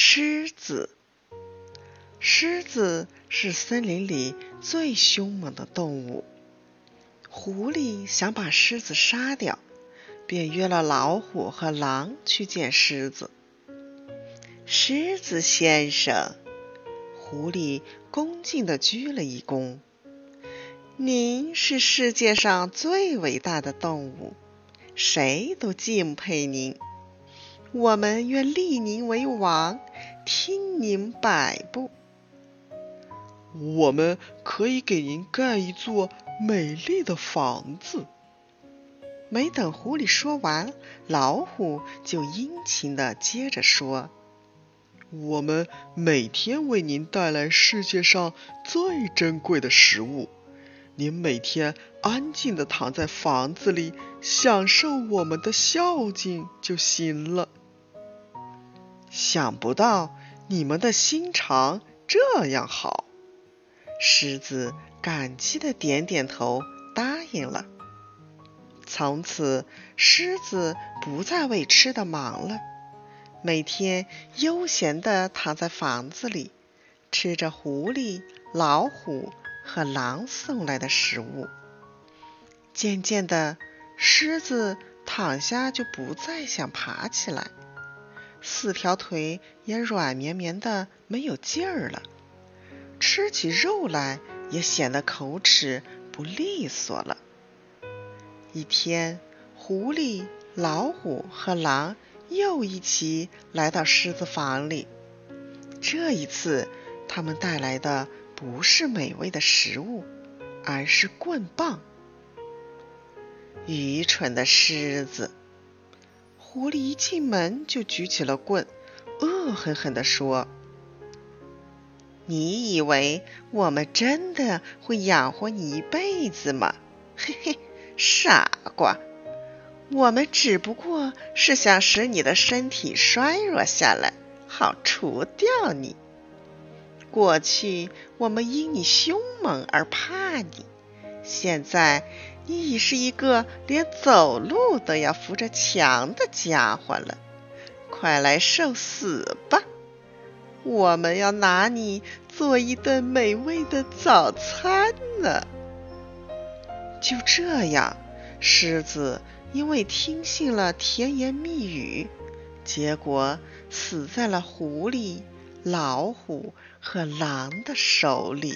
狮子，狮子是森林里最凶猛的动物。狐狸想把狮子杀掉，便约了老虎和狼去见狮子。狮子先生，狐狸恭敬地鞠了一躬：“您是世界上最伟大的动物，谁都敬佩您。我们愿立您为王。”听您摆布，我们可以给您盖一座美丽的房子。没等狐狸说完，老虎就殷勤的接着说：“我们每天为您带来世界上最珍贵的食物，您每天安静的躺在房子里，享受我们的孝敬就行了。”想不到你们的心肠这样好，狮子感激的点点头，答应了。从此，狮子不再为吃的忙了，每天悠闲的躺在房子里，吃着狐狸、老虎和狼送来的食物。渐渐的，狮子躺下就不再想爬起来。四条腿也软绵绵的，没有劲儿了。吃起肉来也显得口齿不利索了。一天，狐狸、老虎和狼又一起来到狮子房里。这一次，他们带来的不是美味的食物，而是棍棒。愚蠢的狮子！狐狸一进门就举起了棍，恶狠狠地说：“你以为我们真的会养活你一辈子吗？嘿嘿，傻瓜！我们只不过是想使你的身体衰弱下来，好除掉你。过去我们因你凶猛而怕你，现在……”你已是一个连走路都要扶着墙的家伙了，快来受死吧！我们要拿你做一顿美味的早餐呢。就这样，狮子因为听信了甜言蜜语，结果死在了狐狸、老虎和狼的手里。